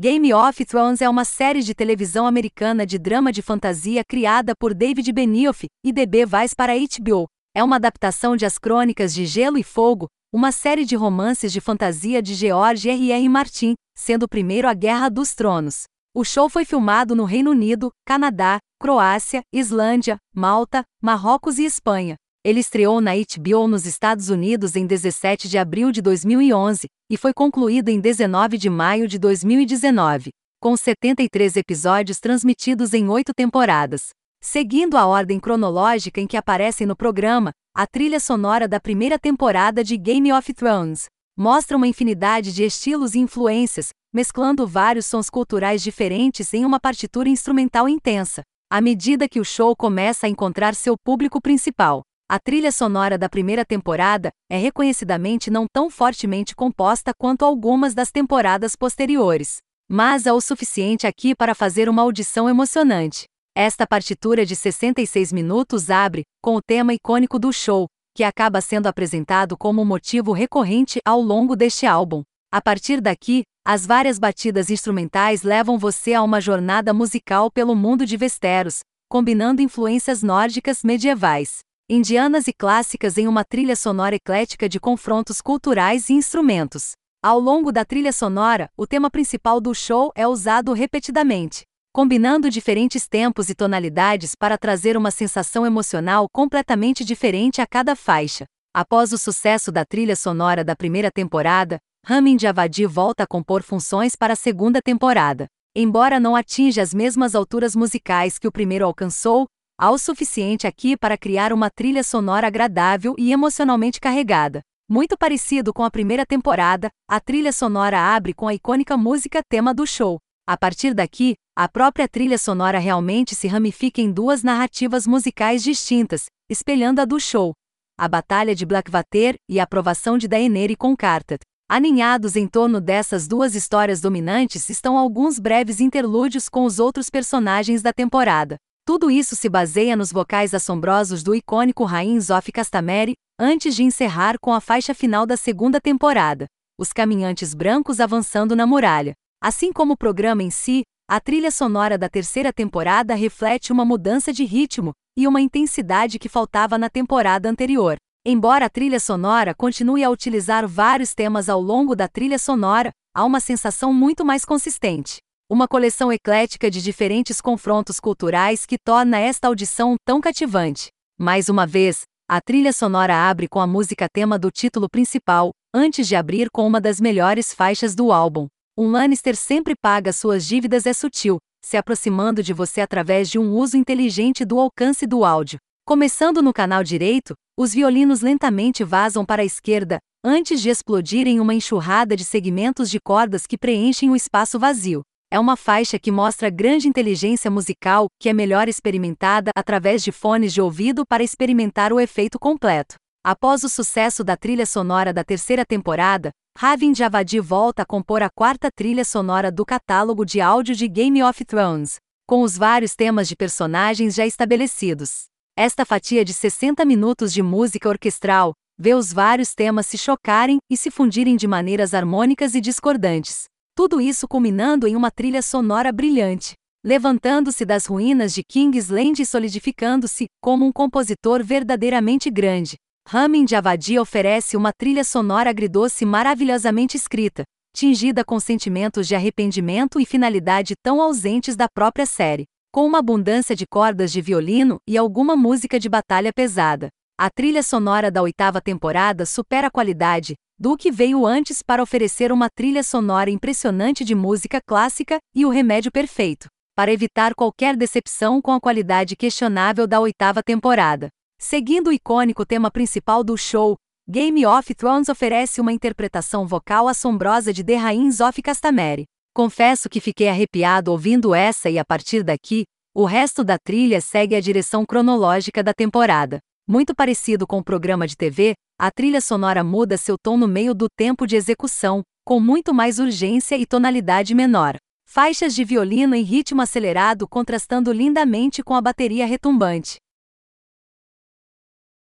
Game of Thrones é uma série de televisão americana de drama de fantasia criada por David Benioff e DB Weiss para HBO. É uma adaptação de As Crônicas de Gelo e Fogo, uma série de romances de fantasia de George R. R. Martin, sendo o primeiro a Guerra dos Tronos. O show foi filmado no Reino Unido, Canadá, Croácia, Islândia, Malta, Marrocos e Espanha. Ele estreou na HBO nos Estados Unidos em 17 de abril de 2011 e foi concluído em 19 de maio de 2019, com 73 episódios transmitidos em oito temporadas. Seguindo a ordem cronológica em que aparecem no programa, a trilha sonora da primeira temporada de Game of Thrones mostra uma infinidade de estilos e influências, mesclando vários sons culturais diferentes em uma partitura instrumental intensa. À medida que o show começa a encontrar seu público principal, a trilha sonora da primeira temporada é reconhecidamente não tão fortemente composta quanto algumas das temporadas posteriores, mas é o suficiente aqui para fazer uma audição emocionante. Esta partitura de 66 minutos abre com o tema icônico do show, que acaba sendo apresentado como um motivo recorrente ao longo deste álbum. A partir daqui, as várias batidas instrumentais levam você a uma jornada musical pelo mundo de Westeros, combinando influências nórdicas medievais indianas e clássicas em uma trilha sonora eclética de confrontos culturais e instrumentos. Ao longo da trilha sonora, o tema principal do show é usado repetidamente, combinando diferentes tempos e tonalidades para trazer uma sensação emocional completamente diferente a cada faixa. Após o sucesso da trilha sonora da primeira temporada, Ramin Djawadi volta a compor funções para a segunda temporada. Embora não atinja as mesmas alturas musicais que o primeiro alcançou, há o suficiente aqui para criar uma trilha sonora agradável e emocionalmente carregada. Muito parecido com a primeira temporada, a trilha sonora abre com a icônica música tema do show. A partir daqui, a própria trilha sonora realmente se ramifica em duas narrativas musicais distintas, espelhando a do show. A Batalha de Blackwater e a aprovação de Daenerys com Cartet. Aninhados em torno dessas duas histórias dominantes estão alguns breves interlúdios com os outros personagens da temporada. Tudo isso se baseia nos vocais assombrosos do icônico Rain Zoff Castamere, antes de encerrar com a faixa final da segunda temporada, os caminhantes brancos avançando na muralha. Assim como o programa em si, a trilha sonora da terceira temporada reflete uma mudança de ritmo e uma intensidade que faltava na temporada anterior. Embora a trilha sonora continue a utilizar vários temas ao longo da trilha sonora, há uma sensação muito mais consistente uma coleção eclética de diferentes confrontos culturais que torna esta audição tão cativante. Mais uma vez, a trilha sonora abre com a música tema do título principal, antes de abrir com uma das melhores faixas do álbum. Um Lannister sempre paga suas dívidas é sutil, se aproximando de você através de um uso inteligente do alcance do áudio. Começando no canal direito, os violinos lentamente vazam para a esquerda, antes de explodir em uma enxurrada de segmentos de cordas que preenchem o espaço vazio é uma faixa que mostra grande inteligência musical, que é melhor experimentada através de fones de ouvido para experimentar o efeito completo. Após o sucesso da trilha sonora da terceira temporada, Ravind Javadi volta a compor a quarta trilha sonora do catálogo de áudio de Game of Thrones, com os vários temas de personagens já estabelecidos. Esta fatia de 60 minutos de música orquestral vê os vários temas se chocarem e se fundirem de maneiras harmônicas e discordantes, tudo isso culminando em uma trilha sonora brilhante, levantando-se das ruínas de Kingsland e solidificando-se como um compositor verdadeiramente grande. Ramin Javadi oferece uma trilha sonora agridoce maravilhosamente escrita, tingida com sentimentos de arrependimento e finalidade tão ausentes da própria série, com uma abundância de cordas de violino e alguma música de batalha pesada. A trilha sonora da oitava temporada supera a qualidade, que veio antes para oferecer uma trilha sonora impressionante de música clássica e o remédio perfeito, para evitar qualquer decepção com a qualidade questionável da oitava temporada. Seguindo o icônico tema principal do show, Game of Thrones oferece uma interpretação vocal assombrosa de The Rains of Castamere. Confesso que fiquei arrepiado ouvindo essa e a partir daqui, o resto da trilha segue a direção cronológica da temporada. Muito parecido com o programa de TV, a trilha sonora muda seu tom no meio do tempo de execução, com muito mais urgência e tonalidade menor. Faixas de violino em ritmo acelerado contrastando lindamente com a bateria retumbante.